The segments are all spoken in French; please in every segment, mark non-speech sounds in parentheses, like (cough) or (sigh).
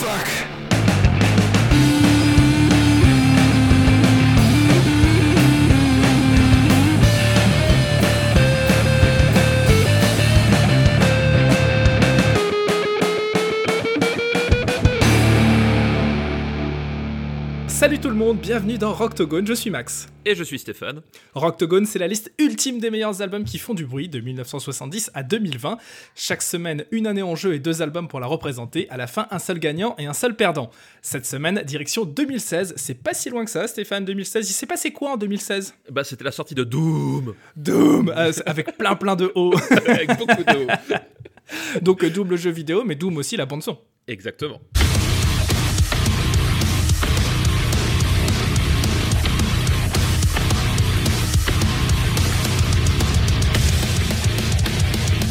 fuck? Salut tout le monde, bienvenue dans Rocktogone, je suis Max. Et je suis Stéphane. Rocktogone, c'est la liste ultime des meilleurs albums qui font du bruit de 1970 à 2020. Chaque semaine, une année en jeu et deux albums pour la représenter. À la fin, un seul gagnant et un seul perdant. Cette semaine, direction 2016. C'est pas si loin que ça, Stéphane, 2016. Il s'est passé quoi en 2016 Bah, c'était la sortie de Doom. Doom, euh, avec plein plein de hauts. (laughs) avec beaucoup de hauts. (laughs) Donc, euh, double jeu vidéo, mais Doom aussi la bande-son. Exactement. '"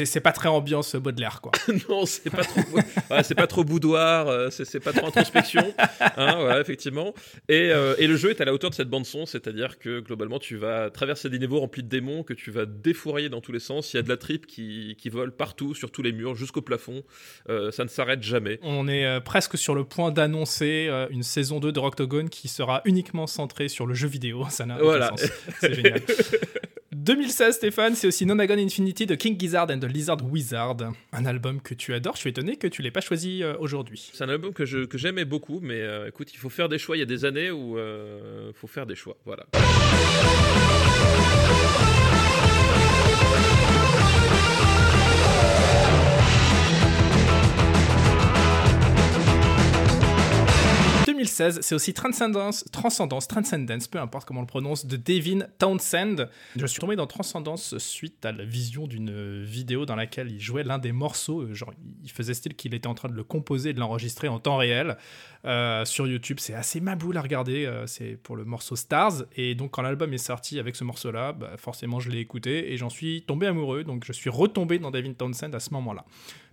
c'est pas très ambiance Baudelaire, quoi. (laughs) non, c'est pas trop, ouais, c'est pas trop boudoir, euh, c'est pas trop introspection, hein, voilà, effectivement. Et, euh, et, le jeu est à la hauteur de cette bande son, c'est-à-dire que globalement, tu vas traverser des niveaux remplis de démons que tu vas défourailler dans tous les sens. Il y a de la tripe qui, qui vole partout, sur tous les murs, jusqu'au plafond. Euh, ça ne s'arrête jamais. On est presque sur le point d'annoncer une saison 2 de Rocktogone qui sera uniquement centrée sur le jeu vidéo. Ça n'a aucun sens. C'est génial. (laughs) 2016, Stéphane, c'est aussi Nonagon Infinity de King Gizzard and the Lizard Wizard. Un album que tu adores. Je suis étonné que tu l'aies pas choisi euh, aujourd'hui. C'est un album que, que j'aimais beaucoup, mais euh, écoute, il faut faire des choix. Il y a des années où il euh, faut faire des choix. Voilà. 2016, c'est aussi Transcendence, Transcendence, Transcendence, peu importe comment on le prononce, de Devin Townsend. Je suis tombé dans Transcendence suite à la vision d'une vidéo dans laquelle il jouait l'un des morceaux, euh, genre il faisait style qu'il était en train de le composer, de l'enregistrer en temps réel euh, sur YouTube. C'est assez maboule à regarder, euh, c'est pour le morceau Stars. Et donc quand l'album est sorti avec ce morceau-là, bah, forcément je l'ai écouté et j'en suis tombé amoureux, donc je suis retombé dans Devin Townsend à ce moment-là.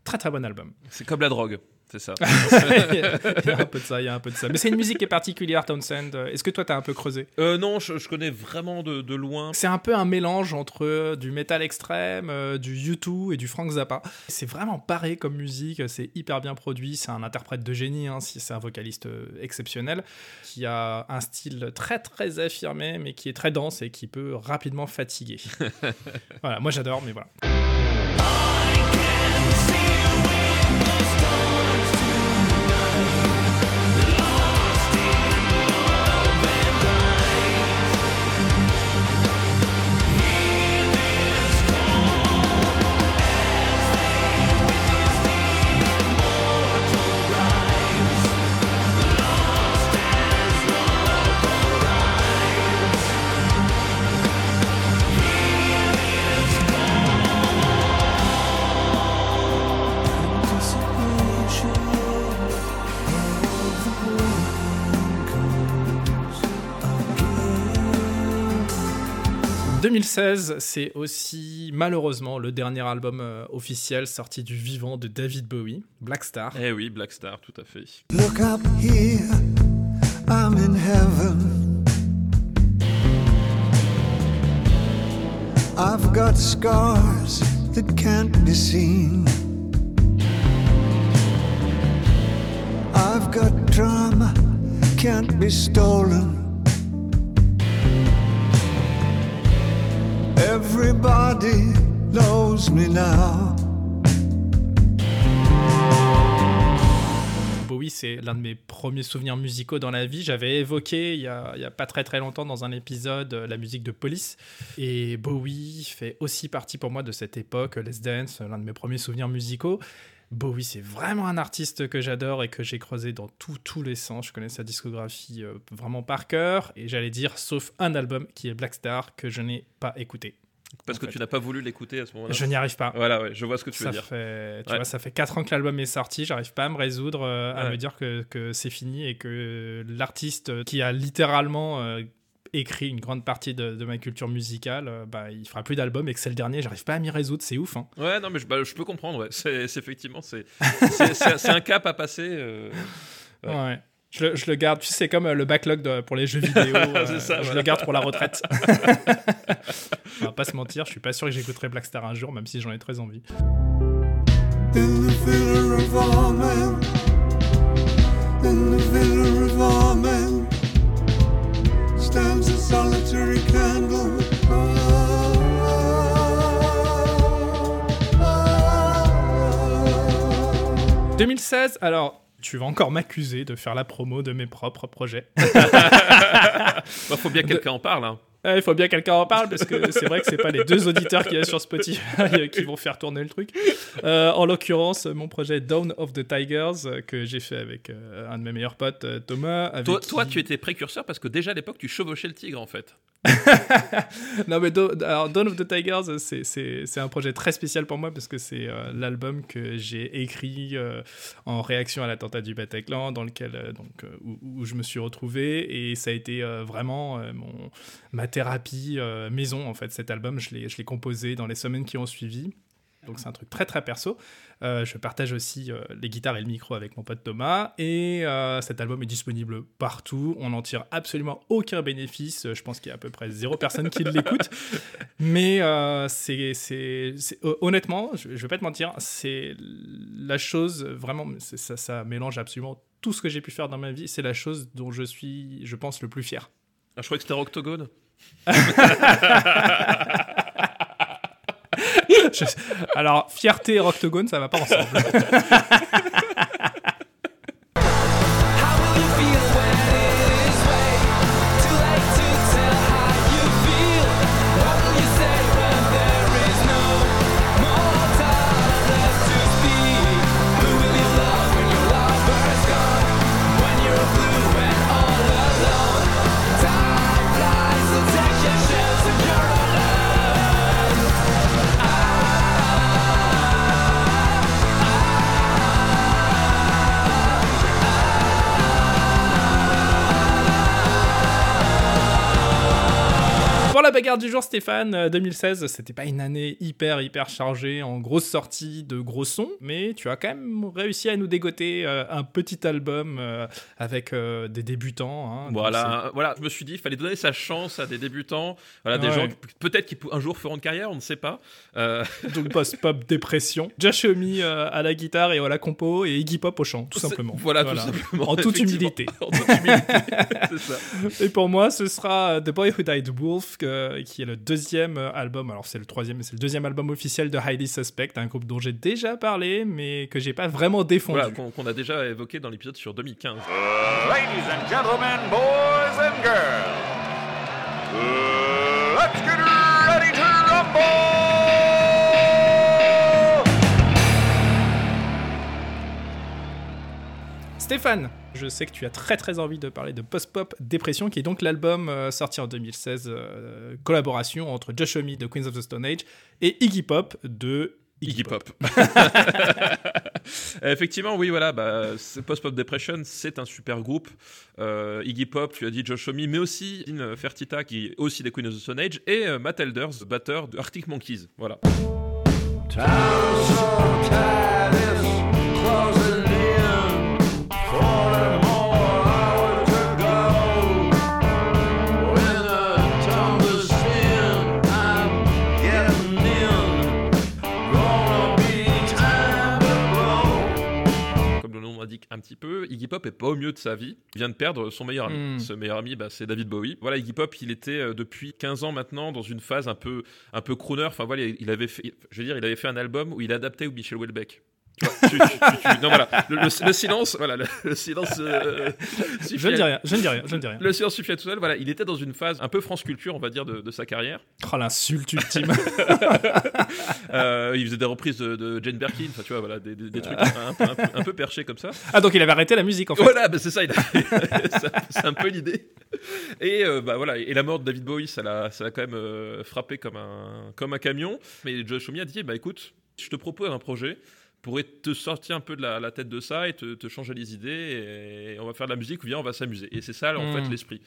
Très très bon album. C'est comme la drogue. C'est ça. (laughs) il y a un peu de ça, il y a un peu de ça. Mais c'est une musique qui est particulière, Townsend. Est-ce que toi, t'as un peu creusé? Euh, Non, je, connais vraiment de, loin. C'est un peu un mélange entre euh, du métal extrême, euh, du U2 et du Frank Zappa. C'est vraiment pareil comme musique, c'est hyper bien produit, c'est un interprète de génie, hein, c'est un vocaliste exceptionnel, qui a un style très très affirmé, mais qui est très dense et qui peut rapidement fatiguer. (laughs) voilà, moi j'adore, mais voilà. Bye. 2016, c'est aussi malheureusement le dernier album euh, officiel sorti du vivant de David Bowie, Black Star. Eh oui, Black Star, tout à fait. Look up here, I'm in heaven. I've got scars that can't be seen. I've got drama, can't be stolen. Everybody knows me now. Bowie, c'est l'un de mes premiers souvenirs musicaux dans la vie. J'avais évoqué il y, a, pas très très longtemps dans un épisode euh, la musique de Police. Et Bowie fait aussi partie pour moi de cette époque, Les Dance, l'un de mes premiers souvenirs musicaux. Bowie, c'est vraiment un artiste que j'adore et que j'ai creusé dans tous les sens. Je connais sa discographie euh, vraiment par cœur. Et j'allais dire, sauf un album qui est Black Star, que je n'ai pas écouté. Parce que tu n'as pas voulu l'écouter à ce moment-là. Je n'y arrive pas. Voilà, ouais, je vois ce que tu veux dire. Fait, tu vois, ça fait 4 ans que l'album est sorti, j'arrive pas à me résoudre euh, à me dire que, que c'est fini et que l'artiste qui a littéralement euh, écrit une grande partie de, ma culture musicale, euh, bah, il fera plus d'albums et que c'est le dernier, j'arrive pas à m'y résoudre, c'est ouf. Hein. Ouais, non, mais je, bah, je peux comprendre, c'est effectivement, c'est un cap à passer. ouais. ouais. Je le, je le, garde, tu sais, c'est comme euh, le backlog pour les jeux vidéo. (laughs) Euh, ça, je le garde pour la retraite. (laughs) pas se mentir, je suis pas sûr que j'écouterai Black Star un jour, même si j'en ai très envie. « 2016, alors tu vas encore m'accuser de faire la promo de mes propres projets. Il (laughs) bah, faut bien que quelqu'un en parle. Hein. Il faut bien que quelqu'un en parle parce que c'est vrai que c'est pas les deux auditeurs qu'il y a sur Spotify euh, qui vont faire tourner le truc. Euh, en l'occurrence, mon projet Dawn of the Tigers euh, que j'ai fait avec euh, un de mes meilleurs potes, euh, Thomas. avec Toi, qui- toi, tu étais précurseur parce que déjà à l'époque, tu chevauchais le tigre en fait. (laughs) non mais Do- alors, Dawn of the Tigers c'est- un projet très spécial pour moi parce que c'est l'album que j'ai écrit en réaction à l'attentat du Bataclan dans lequel donc où, où je me suis retrouvé et ça a été vraiment mon ma thérapie euh, maison en fait cet album je l'ai composé dans les semaines qui ont suivi donc c'est un truc très très perso. Euh, je partage aussi euh, les guitares et le micro avec mon pote Thomas. Et cet album est disponible partout. On n'en tire absolument aucun bénéfice. Je pense qu'il y a à peu près zéro personne qui l'écoute. Mais c'est, honnêtement, je, vais pas te mentir, c'est la chose vraiment, ça, ça mélange absolument tout ce que j'ai pu faire dans ma vie. C'est la chose dont je suis, je pense, le plus fier. Ah, je croyais que c'était Octogone. (laughs) Alors, fierté et Roctogone, ça va pas ensemble. (laughs) bagarre du jour, Stéphane, euh, 2016, c'était pas une année hyper hyper chargée en grosses sorties de gros sons, mais tu as quand même réussi à nous dégoter euh, un petit album euh, avec euh, des débutants. hein. Voilà, voilà, je me suis dit, il fallait donner sa chance à des débutants, voilà, des gens qui- peut-être qui un jour feront une carrière, on ne sait pas. Euh, Donc post-pop dépression. Euh, à la guitare et à la compo et Iggy Pop au chant, tout simplement. Voilà, tout simplement. En toute humilité. (laughs) en toute humilité, ça. Et pour moi, ce sera euh, The Boy Who Died Wolf, que- qui est le deuxième euh, album. Alors, c'est le troisième, mais c'est le deuxième album officiel de Highly Suspect, un groupe dont j'ai déjà parlé, mais que j'ai pas vraiment défendu. Voilà, qu'on qu'on a déjà évoqué dans l'épisode sur 2015. Ladies and gentlemen, boys and girls, let's get ready to rumble! Stéphane, je sais que tu as très très envie de parler de Post Pop Dépression, qui est donc l'album euh, sorti en 2016, euh, collaboration entre Josh Homme de Queens of the Stone Age et Iggy Pop de Iggy Pop. (laughs) Effectivement, oui, voilà, bah, c'est Post-Pop Depression, c'est un super groupe. Euh, Iggy Pop, tu as dit Josh Homme, mais aussi Dean Fertita, qui est aussi des Queen of the Stone Age, et euh, Matt Elders, batteur de Arctic Monkeys. Voilà. Un petit peu, Iggy Pop est pas au mieux de sa vie. Il vient de perdre son meilleur ami. Mm. Ce meilleur ami, bah, c'est David Bowie. Voilà, Iggy Pop, il était euh, depuis 15 ans maintenant dans une phase un peu, un peu crooner. Enfin voilà, il avait fait, je veux dire, il avait fait un album où il adaptait Michel Houellebecq. Tu- tu- tu- non, voilà. Le, le- le silence, voilà, le, le silence. euh, suffit Je ne dis rien, je ne dis rien, je ne dis rien. Le silence suffit à tout seul. Voilà, il était dans une phase un peu France Culture, on va dire, de, de sa carrière. Oh, l'insulte ultime. (laughs) Euh, il faisait des reprises de, de Jane Birkin, enfin tu vois, voilà, des, des- des trucs un, peu- un peu- un peu perchés comme ça. ah, donc il avait arrêté la musique en fait. Voilà, bah, c'est ça, (laughs) un- c'est un peu l'idée. Et euh, bah voilà, et la mort de David Bowie, ça l'a, ça l'a quand même euh, frappé comme un, comme un camion. Mais Josh Homme a dit, bah écoute, je te propose un projet pour te sortir un peu de la, la tête de ça et te, te changer les idées. Et on va faire de la musique ou bien on va s'amuser. Et c'est ça, en fait, l'esprit.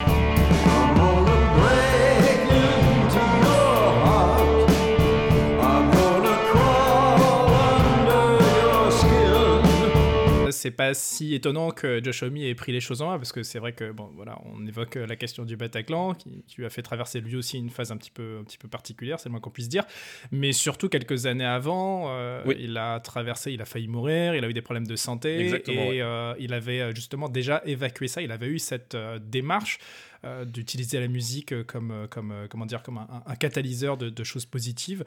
C'est pas si étonnant que Josh Homme ait pris les choses en main, parce que c'est vrai que, bon, voilà, on évoque euh, la question du Bataclan, qui, qui lui a fait traverser lui aussi une phase un petit peu, un petit peu particulière, c'est le moins qu'on puisse dire. Mais surtout, quelques années avant, euh, Oui. il a traversé, il a failli mourir, il a eu des problèmes de santé, Exactement, et ouais. euh, il avait justement déjà évacué ça, il avait eu cette démarche euh, d'utiliser la musique euh, comme, euh, comme, comment dire, comme un, un catalyseur de, de choses positives,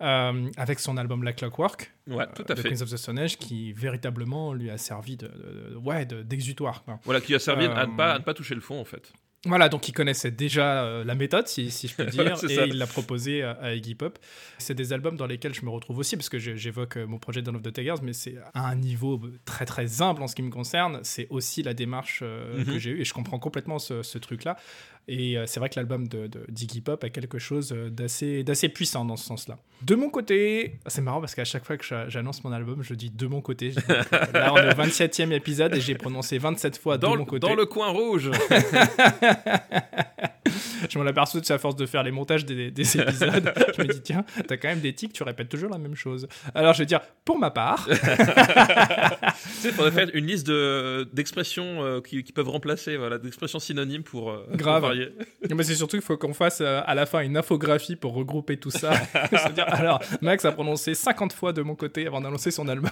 euh, avec son album Black Clockwork, Ouais, tout à de fait. Queens of the Stone Age, qui véritablement lui a servi de, ouais, de- d'exutoire. Voilà, qui a servi à, ne pas, à ne pas toucher le fond, en fait. Voilà, donc il connaissait déjà euh, la méthode, si, si je peux (laughs) dire, et ça. il l'a proposé à, à Iggy Pop. C'est des albums dans lesquels je me retrouve aussi, parce que j'évoque euh, mon projet Dawn of the Tigers, mais c'est à un niveau très très humble en ce qui me concerne. C'est aussi la démarche euh, Mhm. que j'ai eue, et je comprends complètement ce, ce truc-là. Et euh, c'est vrai que l'album de, de d'Iggy Pop a quelque chose euh, d'assez, d'assez puissant dans ce sens-là. De mon côté, c'est marrant parce qu'à chaque fois que j'a- j'annonce mon album, je dis de mon côté. (laughs) Euh, là, on est au 27e épisode et j'ai prononcé 27 fois Dans, de le- mon côté. dans le coin rouge (laughs) (laughs) Je m'en aperçois sais, à force de faire les montages des, des (laughs) épisodes. je me dis, tiens, t'as quand même des tics, tu répètes toujours la même chose. Alors, je vais dire, pour ma part, (laughs) Tu sais, faudrait faire une liste de- d'expressions euh, qui, qui peuvent remplacer, voilà, d'expressions synonymes pour, euh, Grave. varier. mais c'est surtout qu'il faut qu'on fasse euh, à la fin une infographie pour regrouper tout ça. C'est-à-dire, alors, Max a prononcé 50 fois de mon côté avant d'annoncer son album.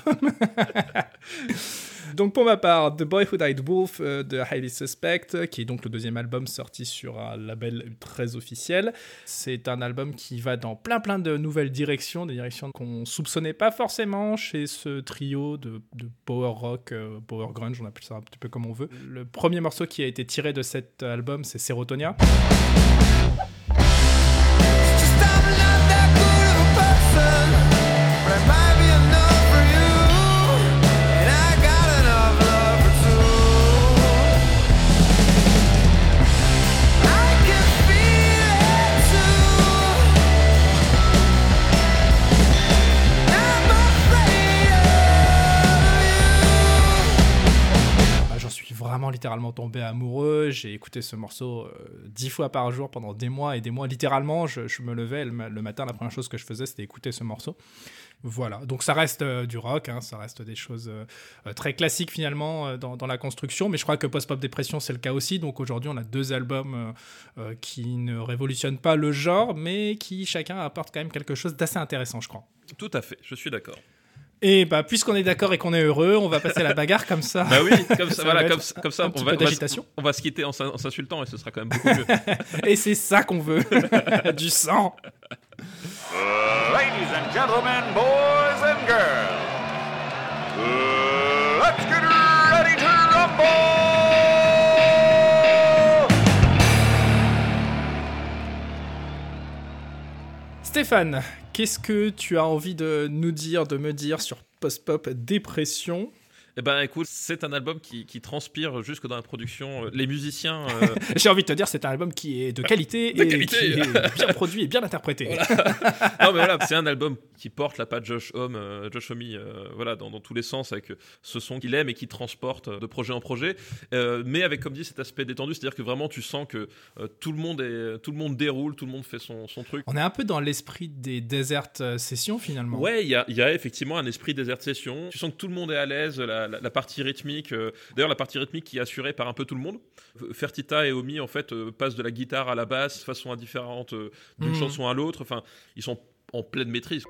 Donc, pour ma part, The Boy Who Died Wolf euh, de Highly Suspect, qui est donc le deuxième album sorti sur un label très officiel. C'est un album qui va dans plein plein de nouvelles directions, des directions qu'on soupçonnait pas forcément chez ce trio de, power rock, euh, power grunge, on appelle ça un petit peu comme on veut. Le premier morceau qui a été tiré de cet album, c'est Serotonia. Littéralement tombé amoureux. J'ai écouté ce morceau euh, dix fois par jour pendant des mois et des mois. Littéralement, je, me levais le, ma- le matin, la première chose que je faisais, c'était écouter ce morceau. Voilà, donc ça reste euh, du rock, hein, ça reste des choses euh, très classiques finalement dans, dans la construction, mais je crois que Post Pop Dépression c'est le cas aussi, donc aujourd'hui on a deux albums qui ne révolutionnent pas le genre, mais qui chacun apporte quand même quelque chose d'assez intéressant je crois. Tout à fait, je suis d'accord. Et bah puisqu'on est d'accord et qu'on est heureux, on va passer à la bagarre comme ça. Bah oui, comme ça, Ça voilà, comme, ça, un on petit va, peu on va se- d'agitation. on va se quitter en s'in- en s'insultant et ce sera quand même beaucoup mieux. (laughs) Et c'est ça qu'on veut, (laughs) du sang. Ladies and gentlemen, boys and girls, let's get ready to rumble! Stéphane, qu'est-ce que tu as envie de nous dire, de me dire sur Post-Pop Dépression? Eh ben écoute, c'est un album qui, qui transpire jusque dans la production. Euh, Les musiciens, euh, (laughs) J'ai envie de te dire, c'est un album qui est de qualité (laughs) De et qualité. qui est bien produit et bien interprété. (laughs) non mais voilà, c'est un album qui porte la patte Josh Homme, euh, Josh Homme, euh, voilà, dans, dans tous les sens avec ce son qu'il aime et qui transporte de projet en projet, Euh, mais avec comme dit cet aspect détendu, c'est-à-dire que vraiment tu sens que tout le monde est, tout le monde déroule, tout le monde fait son, son truc. On est un peu dans l'esprit des Desert Sessions finalement. Ouais, il y a, il y a effectivement un esprit desert session. Tu sens que tout le monde est à l'aise. La, la- la partie rythmique, euh, d'ailleurs la partie rythmique qui est assurée par un peu tout le monde. Fertita et Omi en fait euh, passent de la guitare à la basse de façon indifférente euh, d'une Mhm. chanson à l'autre. Enfin, ils sont en pleine maîtrise.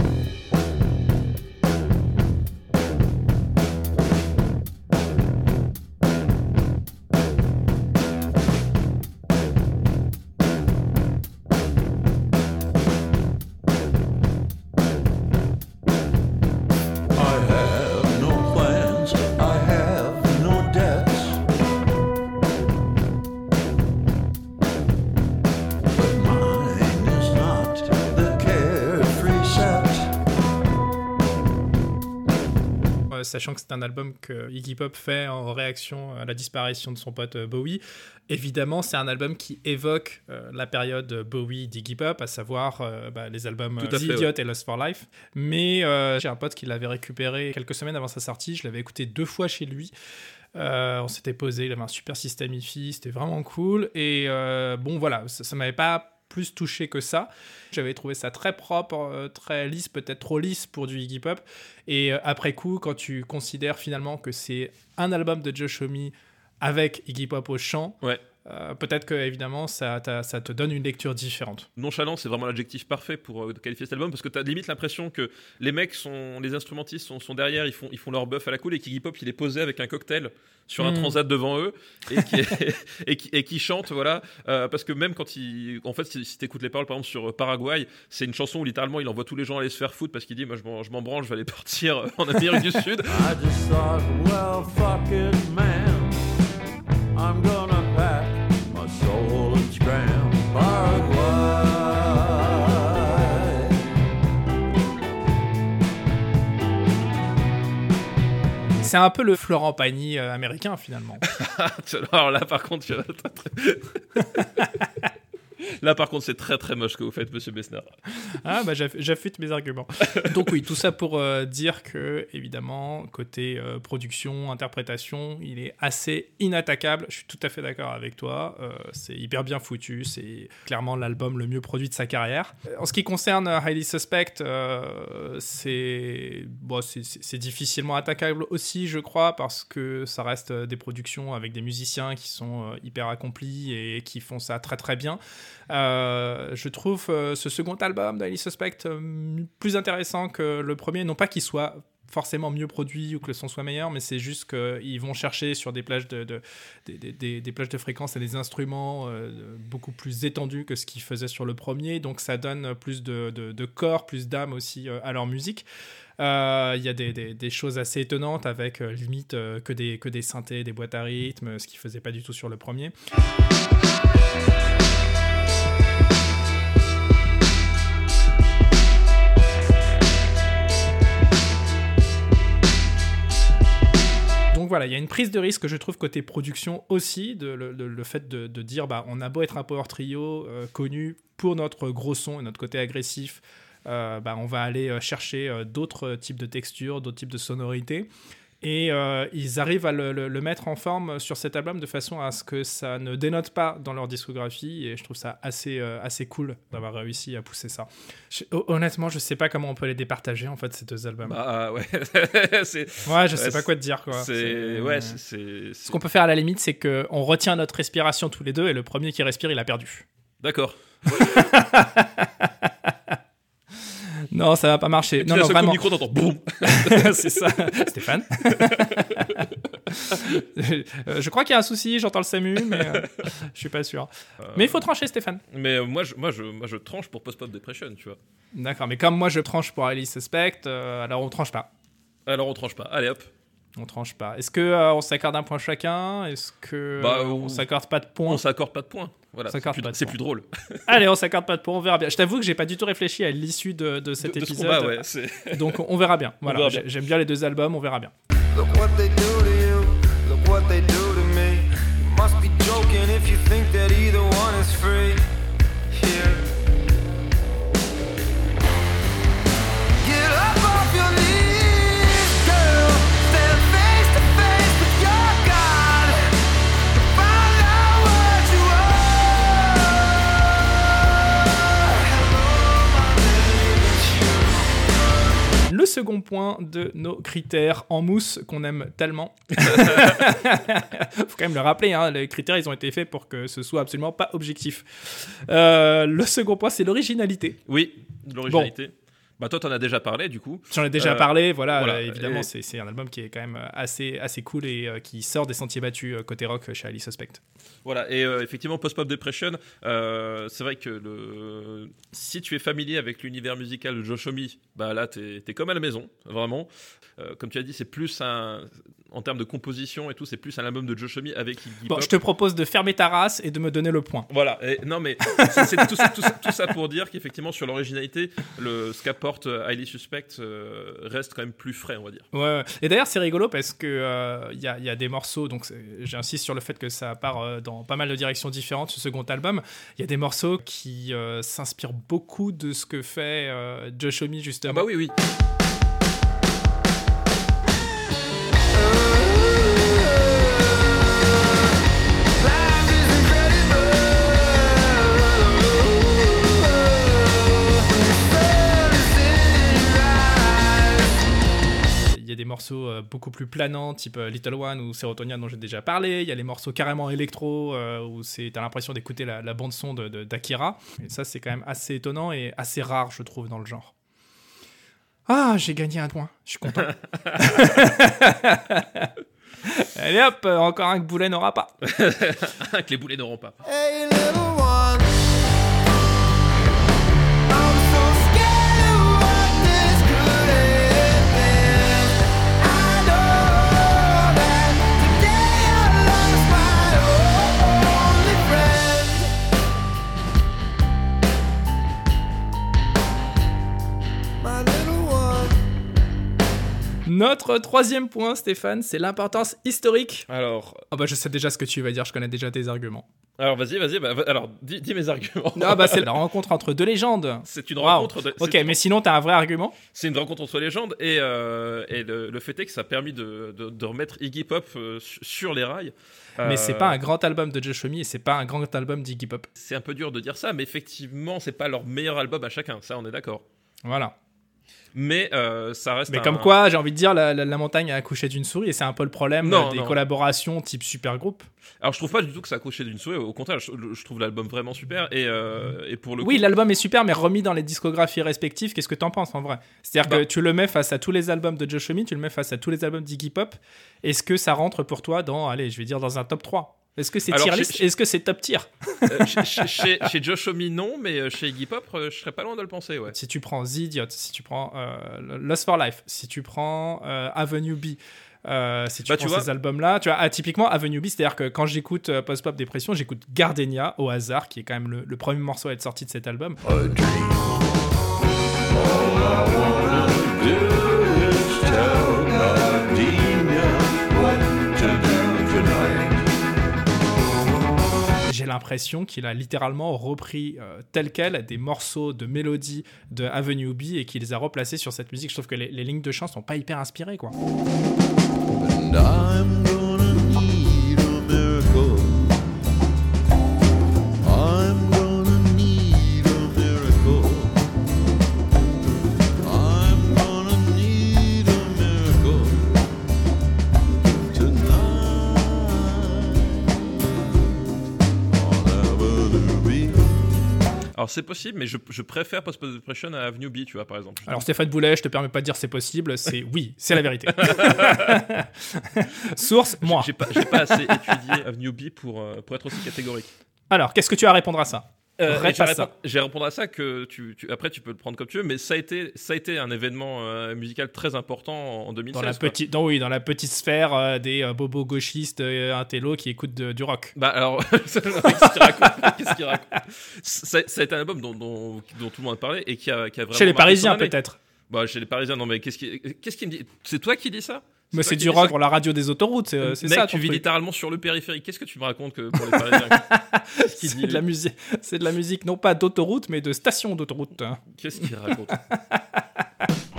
Sachant que c'est un album que Iggy Pop fait en réaction à la disparition de son pote euh, Bowie. Évidemment, c'est un album qui évoque euh, la période Bowie d'Iggy Pop, à savoir euh, bah, les albums The Idiot et Lost for Life. Mais j'ai un pote qui l'avait récupéré quelques semaines avant sa sortie. Je l'avais écouté deux fois chez lui. Euh, on s'était posé, il avait un super système hi c'était vraiment cool. Et euh, bon, voilà, ça, ça m'avait pas plus touché que ça. J'avais trouvé ça très propre, euh, très lisse, peut-être trop lisse pour du Iggy Pop. Et euh, après coup, quand tu considères finalement que c'est un album de Josh Homme avec Iggy Pop au chant, Ouais. Euh, peut-être que évidemment ça, te donne une lecture différente. Nonchalant, c'est vraiment l'adjectif parfait pour euh, qualifier cet album parce que t'as limite l'impression que les mecs sont, les instrumentistes sont, sont derrière, ils font, ils font leur buff à la cool et qu'Iggy Pop il est posé avec un cocktail sur un Mm. transat devant eux et qui, (laughs) et qui, et qui chante, voilà. euh, parce que même quand il, en fait, si, si t'écoutes les paroles par exemple sur euh, Paraguay, c'est une chanson où littéralement il envoie tous les gens aller se faire foutre parce qu'il dit, moi je m'en, je m'en branle, je vais aller partir en Amérique du Sud. I just thought, well, fuck it, man. I'm gonna C'est un peu le Florent Pagny euh, américain finalement. (laughs) Alors là, par contre, tu (laughs) Là, par contre, c'est très très moche que vous faites, monsieur Bessner. Ah bah j'aff- j'affûte mes arguments. (laughs) Donc oui, tout ça pour euh, dire que évidemment côté euh, production, interprétation, il est assez inattaquable. Je suis tout à fait d'accord avec toi. Euh, c'est hyper bien foutu. C'est clairement l'album le mieux produit de sa carrière. En ce qui concerne Highly Suspect, c'est bon, c'est- difficilement attaquable aussi, je crois, parce que ça reste des productions avec des musiciens qui sont hyper accomplis et qui font ça très très bien. Euh, je trouve euh, ce second album d'Highly Suspect euh, plus intéressant que le premier. Non pas qu'il soit forcément mieux produit ou que le son soit meilleur, mais c'est juste qu'ils vont chercher sur des plages de, de- des, plages de fréquences et des instruments beaucoup plus étendus que ce qu'ils faisaient sur le premier. Donc ça donne plus de, corps, plus d'âme aussi à leur musique. Il y a des, choses assez étonnantes avec limite que, des, que des synthés, des boîtes à rythme, ce qu'ils faisaient pas du tout sur le premier. Il y a une prise de risque, je trouve, côté production aussi, de, le, fait de, dire, bah, on a beau être un power trio euh, connu pour notre gros son et notre côté agressif, euh, bah, on va aller euh, chercher d'autres types de textures, d'autres types de sonorités. Et euh, ils arrivent à le, le- le mettre en forme sur cet album de façon à ce que ça ne dénote pas dans leur discographie. Et je trouve ça assez, euh, assez cool d'avoir réussi à pousser ça. Je- honnêtement, je sais pas comment on peut les départager, en fait, ces deux albums. Bah ouais, (laughs) c'est. ouais, je sais ouais, pas quoi te dire, quoi. C'est. Ouais, c'est- c'est. Ce qu'on peut faire à la limite, c'est qu'on retient notre respiration tous les deux et le premier qui respire, il a perdu. D'accord. (laughs) Non, ça va pas marcher. Non, non, vraiment. le micro, t'entends boum. (laughs) (laughs) c'est ça. Stéphane Euh, Je crois qu'il y a un souci, j'entends le SAMU, mais euh, je suis pas sûr. Mais il faut trancher, Stéphane. Mais euh, moi, je, moi, je, moi, je tranche pour Post-Pop Depression, tu vois. D'accord, mais comme moi je tranche pour Alice Suspect, euh, alors on tranche pas. Alors on tranche pas. Allez hop. On tranche pas. Est-ce que euh, on s'accorde un point chacun? Est-ce que Bah, euh, on- on s'accorde pas de points? On s'accorde pas de points. Voilà, c'est plus, drôle. (laughs) Allez, on s'accorde pas de points, on verra bien. Je t'avoue que j'ai pas du tout réfléchi à l'issue de, de cet De- de ce épisode. combat, ouais, c'est- (laughs) Donc on verra bien. Voilà, j'aime bien les deux albums, on verra bien. Look what they do to you, look what they do to me. You must be joking if you think that either one is free. Second point de nos critères en mousse qu'on aime tellement. (laughs) Faut quand même le rappeler, hein, les critères ils ont été faits pour que ce soit absolument pas objectif. Euh, le second point c'est l'originalité. Oui, l'originalité. Bah toi, t'en as déjà parlé, du coup. J'en ai déjà Euh, parlé, voilà, voilà, euh, évidemment et- c'est un album qui est quand même assez, assez cool et euh, qui sort des sentiers battus euh, côté rock chez Ali Suspect. Voilà, et euh, effectivement, Post-Pop Depression, euh, c'est vrai que le... si tu es familier avec l'univers musical de Josh Homme, bah là, t'es es comme à la maison, vraiment. Euh, comme tu as dit, c'est plus un. En termes de composition et tout, c'est plus un album de Josh Homme avec Iggy Bon, Pop. je te propose de fermer ta race et de me donner le point. Voilà, et- non mais c'est tout, ça- tout ça- tout ça pour dire qu'effectivement sur l'originalité, le ce euh, Highly Suspect euh, reste quand même plus frais, on va dire. Ouais. Et d'ailleurs, c'est rigolo parce que euh, il y, a, il y a des morceaux, donc j'insiste sur le fait que ça part dans pas mal de directions différentes, ce second album. Il y a des morceaux qui s'inspirent beaucoup de ce que fait Josh Homme, justement. Ah bah oui, oui. Morceaux euh, beaucoup plus planants, type euh, Little One ou Serotonia dont j'ai déjà parlé. Il y a les morceaux carrément électro euh, où c'est t'as l'impression d'écouter la, la bande son de, de- d'Akira. Et ça, c'est quand même assez étonnant et assez rare, je trouve, dans le genre. Ah, j'ai gagné un point. Je suis content. (laughs) Allez hop, encore un que Boulet n'aura pas. (laughs) que les boulets n'auront pas. Hey, Notre troisième point, Stéphane, c'est l'importance historique. Alors, Ah bah je sais déjà ce que tu vas dire, je connais déjà tes arguments. alors vas-y, vas-y. bah, alors, dis, dis mes arguments. Ah bah c'est (laughs) la rencontre entre deux légendes. C'est une Waouh. rencontre. de- Ok, mais sinon t'as un vrai argument? C'est une rencontre entre légendes et, euh, et le, le fait est que ça a permis de, de- de remettre Iggy Pop euh, su- sur les rails. Mais Euh, c'est pas un grand album de Josh et c'est pas un grand album d'Iggy Pop. C'est un peu dur de dire ça, mais effectivement, c'est pas leur meilleur album à chacun. Ça, on est d'accord. Voilà. Mais euh, ça reste. Mais un- comme quoi, j'ai envie de dire, la, la- la montagne a accouché d'une souris et c'est un peu le problème Non, des non. collaborations type super groupe. Alors, je trouve pas du tout que ça a couché d'une souris. Au contraire, je, je trouve l'album vraiment super. Et, euh, et pour le Oui, coup, l'album est super, mais remis dans les discographies respectives, qu'est-ce que t'en penses en vrai? C'est-à-dire Bah. que tu le mets face à tous les albums de Josh Homme, tu le mets face à tous les albums d'Iggy Pop. Est-ce que ça rentre pour toi dans, allez, je vais dire dans un top 3 Est-ce que c'est tier list Est-ce que c'est top tier euh, chez, chez, Josh non, mais euh, chez Iggy Pop, euh, je serais pas loin de le penser, ouais. Si tu prends The Idiot, si tu prends euh, Lost for Life, si tu prends euh, Avenue B, euh, si tu Bah, prends tu vois- ces albums-là, tu vois, ah, typiquement Avenue B, c'est-à-dire que quand j'écoute euh, Post-Pop Dépression, j'écoute Gardenia au hasard, qui est quand même le, le premier morceau à être sorti de cet album. J'ai l'impression qu'il a littéralement repris euh, tel quel des morceaux de mélodie de Avenue B et qu'il les a replacés sur cette musique. Je trouve que les, lignes de chant sont pas hyper inspirées, quoi. Alors, c'est possible, mais je, je préfère Post Depression à Avenue B, tu vois, par exemple. Alors Stéphane Boulet, je te permets pas de dire c'est possible, c'est oui, c'est la vérité. (laughs) Source, moi. J'ai pas, pas assez étudié Avenue B pour, euh, pour être aussi catégorique. Alors, qu'est-ce que tu as à répondre à ça? Euh, je vais répondre- à ça que tu, tu- après tu peux le prendre comme tu veux, mais ça a été, ça a été un événement euh, musical très important en, en 2016. dans la, petite, dans, oui, dans la petite sphère euh, des euh, bobos gauchistes euh, intello qui écoutent de- du rock. Bah alors, (laughs) qu'est-ce qu'il raconte, Qu'est-ce qu'il raconte? Ça, ça a été un album dont, dont, dont tout le monde a parlé et qui a, qui a vraiment Chez les Parisiens peut-être. Bah chez les Parisiens, non mais qu'est-ce qui, qu'est-ce qui me dit? C'est toi qui dis ça? Mais c'est du rock pour la radio des autoroutes, c'est euh, ça. tu vis truc. littéralement sur le périphérique. Qu'est-ce que tu me racontes que pour les Parisiens (laughs) C'est dit de la musique, c'est de la musique non pas d'autoroute mais de station d'autoroute. Qu'est-ce qu'il raconte (laughs)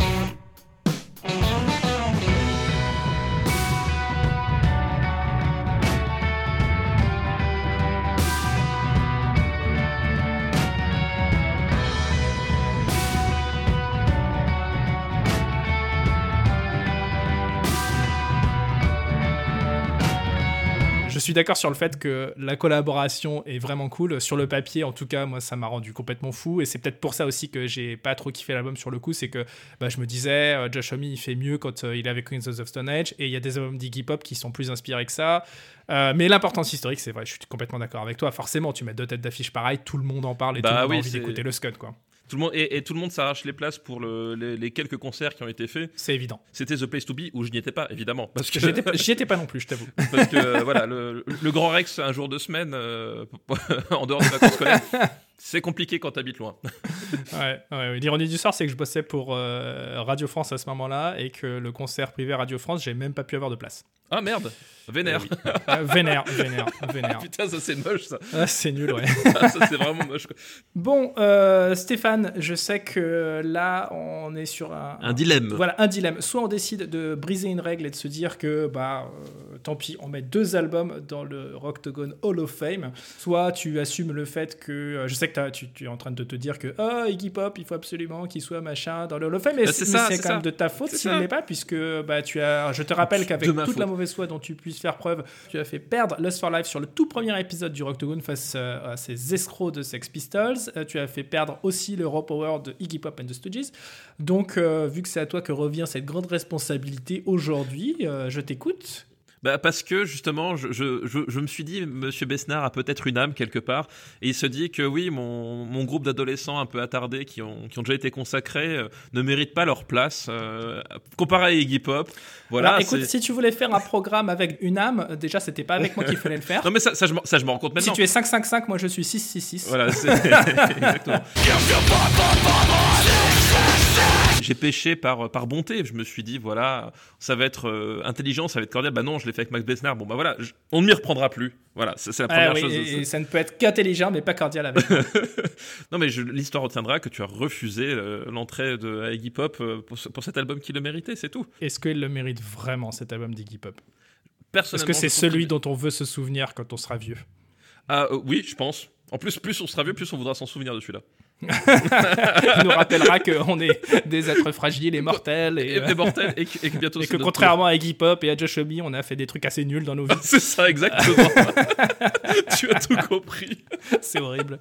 suis d'accord sur le fait que la collaboration est vraiment cool. Sur le papier, en tout cas, moi, ça m'a rendu complètement fou. Et c'est peut-être pour ça aussi que j'ai pas trop kiffé l'album sur le coup. C'est que bah, je me disais, euh, Josh Homme, il fait mieux quand euh, il est avec Queens of the Stone Age. Et il y a des albums d'Iggy Pop qui sont plus inspirés que ça. Euh, mais l'importance historique, c'est vrai, je suis complètement d'accord avec toi. Forcément, tu mets deux têtes d'affiche pareilles, tout le monde en parle et Bah tout le monde oui, a envie d'écouter le Scud, quoi. Tout le monde, et, et tout le monde s'arrache les places pour le- les, les quelques concerts qui ont été faits. C'est évident. C'était The Place to Be où je n'y étais pas, évidemment. Parce que, J'y étais, étais pas non plus, je t'avoue. (laughs) parce que euh, voilà, le, le Grand Rex, un jour de semaine, euh, (laughs) en dehors des vacances scolaires, (laughs) c'est compliqué quand t'habites loin. (laughs) Ouais, ouais, ouais. L'ironie du sort, c'est que je bossais pour euh, Radio France à ce moment-là et que le concert privé Radio France, j'ai même pas pu avoir de place. Ah merde, vénère. Euh, vénère, vénère, vénère. (laughs) Putain, ça c'est moche ça. Ah, c'est nul, ouais. (laughs) Ah, ça c'est vraiment moche. quoi. Bon, euh, Stéphane, je sais que là, on est sur un, Un dilemme. Voilà, un dilemme. Soit on décide de briser une règle et de se dire que, bah, euh, tant pis, on met deux albums dans le Rocktogone Hall of Fame. Soit tu assumes le fait que, euh, je sais que tu, tu es en train de te dire que oh, Iggy Pop, il faut absolument qu'il soit machin dans le Hall of Fame, mais Bah, c'est quand ça. même de ta faute s'il ne l'est pas, puisque bah, tu as, je te rappelle qu'avec toute la mauvaise foi dont tu puisses faire preuve, tu as fait perdre Lust for Life sur le tout premier épisode du Rocktogone face euh, à ces escrocs de Sex Pistols. Euh, tu as fait perdre aussi le Raw Power de Iggy Pop and the Stooges. Donc, euh, vu que c'est à toi que revient cette grande responsabilité aujourd'hui, euh, je t'écoute. Bah parce que justement, je, je, je, je me suis dit, Monsieur Besnard a peut-être une âme quelque part, et il se dit que oui, mon, mon groupe d'adolescents un peu attardés qui ont, qui ont déjà été consacrés euh, ne méritent pas leur place. euh, comparé à Iggy Pop, voilà. Alors, écoute, si tu voulais faire un programme avec une âme, déjà, c'était pas avec moi qu'il fallait le faire. (laughs) Non mais ça, ça, je, m'en- ça, je me rends compte Si maintenant. tu es 555, moi je suis 666. Voilà, c'est (laughs) exactement. (laughs) J'ai pêché par, par bonté. Je me suis dit, voilà, ça va être euh, intelligent, ça va être cordial. Bah non, je l'ai fait avec Max Besnard. Bon, bah voilà, je- on ne m'y reprendra plus. Voilà, c'est la Ah première oui, chose. et, et ça ne peut être qu'intelligent, mais pas cordial avec. (laughs) non, mais l'histoire retiendra que tu as refusé euh, l'entrée de à Iggy Pop euh, pour, pour cet album qui le méritait, c'est tout. Est-ce qu'il le mérite vraiment cet album d'Iggy Pop? Est-ce Personnellement. que c'est celui dont on veut se souvenir quand on sera vieux? Ah euh, oui, je pense. En plus, plus on sera vieux, plus on voudra s'en souvenir de celui-là. (laughs) Il nous rappellera qu'on est des êtres fragiles et mortels et, Et, euh, et que- et que bientôt et c'est que notre contrairement à Iggy Pop et à Josh Homme, on a fait des trucs assez nuls dans nos vies. (laughs) C'est ça, exactement. (laughs) tu as tout compris. c'est horrible.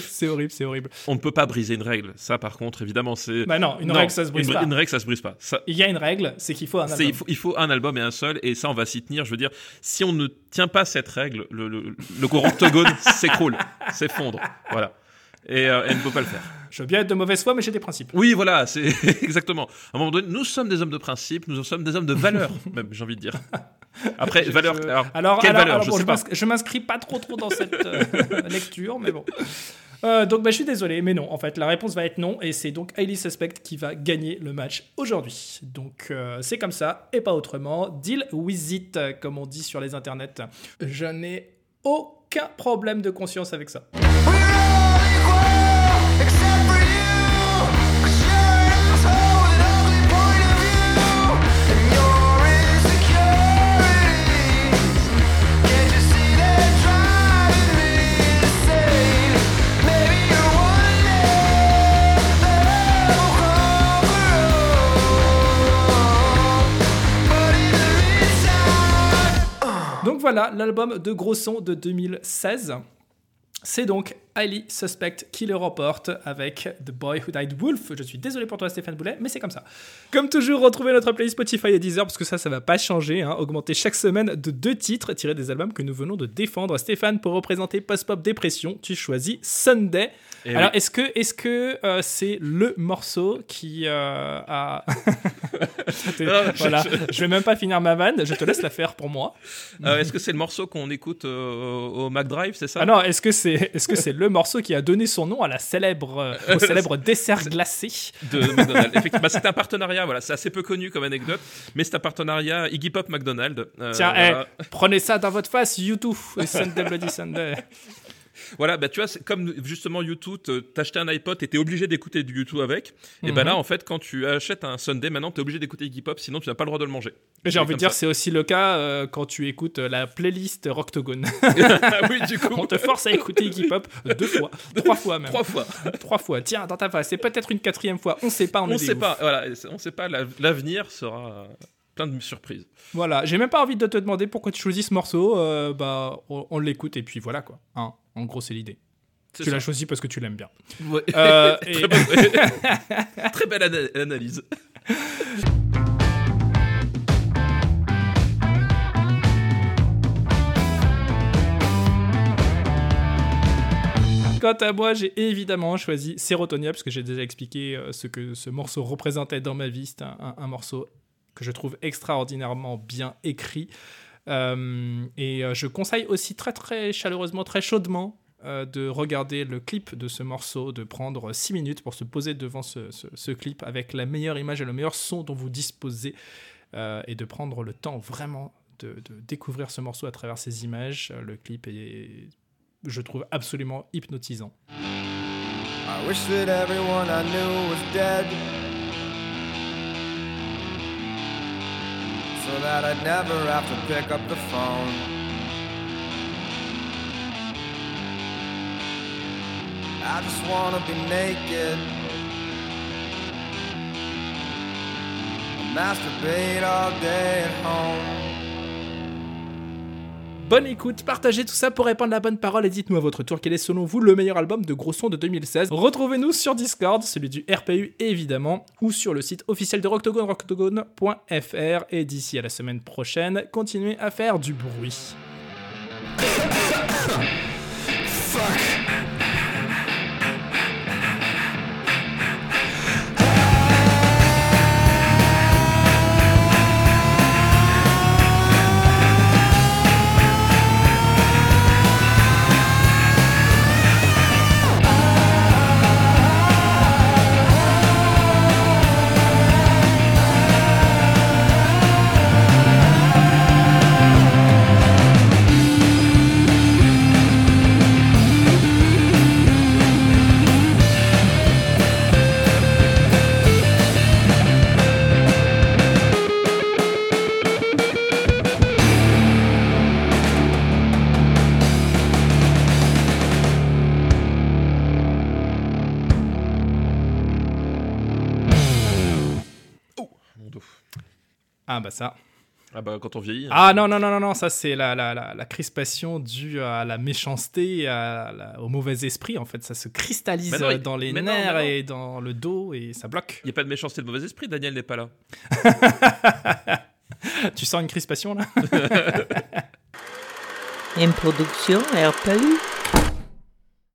C'est horrible, c'est horrible. On ne peut pas briser une règle. Ça, par contre, évidemment, c'est. Bah non, une Non, règle, ça se brise une, pas. Une règle, ça se brise pas. Ça, Il y a une règle, c'est qu'il faut un album. il, faut, il faut un album et un seul, et ça, on va s'y tenir. Je veux dire, si on ne tient pas cette règle, le, le, octogone s'écroule, s'effondre. Voilà. Et euh, elle ne peut pas le faire. (laughs) Je veux bien être de mauvaise foi, mais j'ai des principes. Oui, voilà, c'est (laughs) exactement. À un moment donné, nous sommes des hommes de principe, nous sommes des hommes de valeur, (laughs) même, j'ai envie de dire. Après, valeur. Je- Alors, Alors, quelle alors- valeur alors, Je bon, je m'inscris- je m'inscris pas trop trop dans cette euh, lecture, mais bon. Euh, donc bah, je suis désolé, mais non. En fait, la réponse va être non, et c'est donc Hailey Suspect qui va gagner le match aujourd'hui. Donc euh, c'est comme ça, et pas autrement. Deal with it, comme on dit sur les internets. Je n'ai aucun problème de conscience avec ça. Voilà, l'album de gros son de 2016. C'est donc Highly Suspect qui le remporte avec The Boy Who Died Wolf. Je suis désolé pour toi Stéphane Boulet, mais c'est comme ça. Comme toujours, retrouvez notre playlist Spotify et Deezer parce que ça, ça va pas changer. Hein. Augmenter chaque semaine de deux titres tirés des albums que nous venons de défendre. Stéphane, pour représenter Post-Pop Dépression, tu choisis Sunday. Eh Alors, oui. est-ce que est-ce que euh, c'est le morceau qui euh, a... (laughs) Non, je- voilà, je vais même pas finir ma vanne, je te laisse la faire pour moi. Euh, Est-ce que c'est le morceau qu'on écoute au Mac Drive, c'est ça? Ah non, est-ce que c'est est-ce que c'est le morceau qui a donné son nom à la célèbre euh, au (laughs) célèbre dessert glacé de McDonald's. Effectivement, bah, c'est un partenariat, voilà, c'est assez peu connu comme anecdote, mais c'est un partenariat Iggy Pop McDonald's. Euh, Tiens, voilà. eh, prenez ça dans votre face, YouTube, Sunday Bloody Sunday. (laughs) Voilà, bah, tu vois, comme justement YouTube, t'achetais un iPod, t'étais obligé d'écouter du YouTube avec. Et bah Mhm. là, en fait, quand tu achètes un Sunday, maintenant, t'es obligé d'écouter Iggy Pop, sinon tu n'as pas le droit de le manger. J'ai envie de dire, c'est aussi le cas euh, quand tu écoutes euh, la playlist Rocktogone. (laughs) Ah oui, du coup, On te force à écouter Iggy Pop deux fois, trois fois même, trois fois. trois fois. Tiens, dans ta face, c'est peut-être une quatrième fois. On sait pas, on, On est ne des sait ouf. pas, voilà, on sait pas, la- l'avenir sera plein de surprises. Voilà, j'ai même pas envie de te demander pourquoi tu choisis ce morceau. euh, bah, on, on l'écoute et puis voilà quoi. Hein, en gros, c'est l'idée. Tu l'as choisi parce que tu l'aimes bien. Ouais. Euh, (laughs) et- (laughs) Très, belle ana- analyse. Quant à moi, j'ai évidemment choisi Serotonia, parce que j'ai déjà expliqué euh, ce que ce morceau représentait dans ma vie. C'est un, un- un morceau que je trouve extraordinairement bien écrit. Euh, et euh, je conseille aussi très très chaleureusement, très chaudement euh, de regarder le clip de ce morceau, de prendre 6 minutes pour se poser devant ce, clip avec la meilleure image et le meilleur son dont vous disposez, et de prendre le temps vraiment de, de découvrir ce morceau à travers ces images. Le clip est, je trouve, absolument hypnotisant. I wish that everyone I knew was dead. So that I'd never have to pick up the phone. I just wanna be naked. Masturbate all day at home. Bonne écoute, partagez tout ça pour répandre la bonne parole et dites-nous à votre tour quel est selon vous le meilleur album de gros son de 2016. Retrouvez-nous sur Discord, celui du RPU évidemment, ou sur le site officiel de Rocktogone, rocktogone.fr. Et d'ici à la semaine prochaine, continuez à faire du bruit. Ah bah ça. Ah bah quand on vieillit. hein. Ah non, non, non, non, non, ça c'est la, la, la, la crispation due à la méchanceté, à la- au mauvais esprit en fait. Ça se cristallise Mais non, il- dans les mais nerfs non. et dans le dos et ça bloque. Il n'y a pas de méchanceté de mauvais esprit, Daniel n'est pas là. (laughs) Tu sens une crispation là? (laughs) Une production RPU.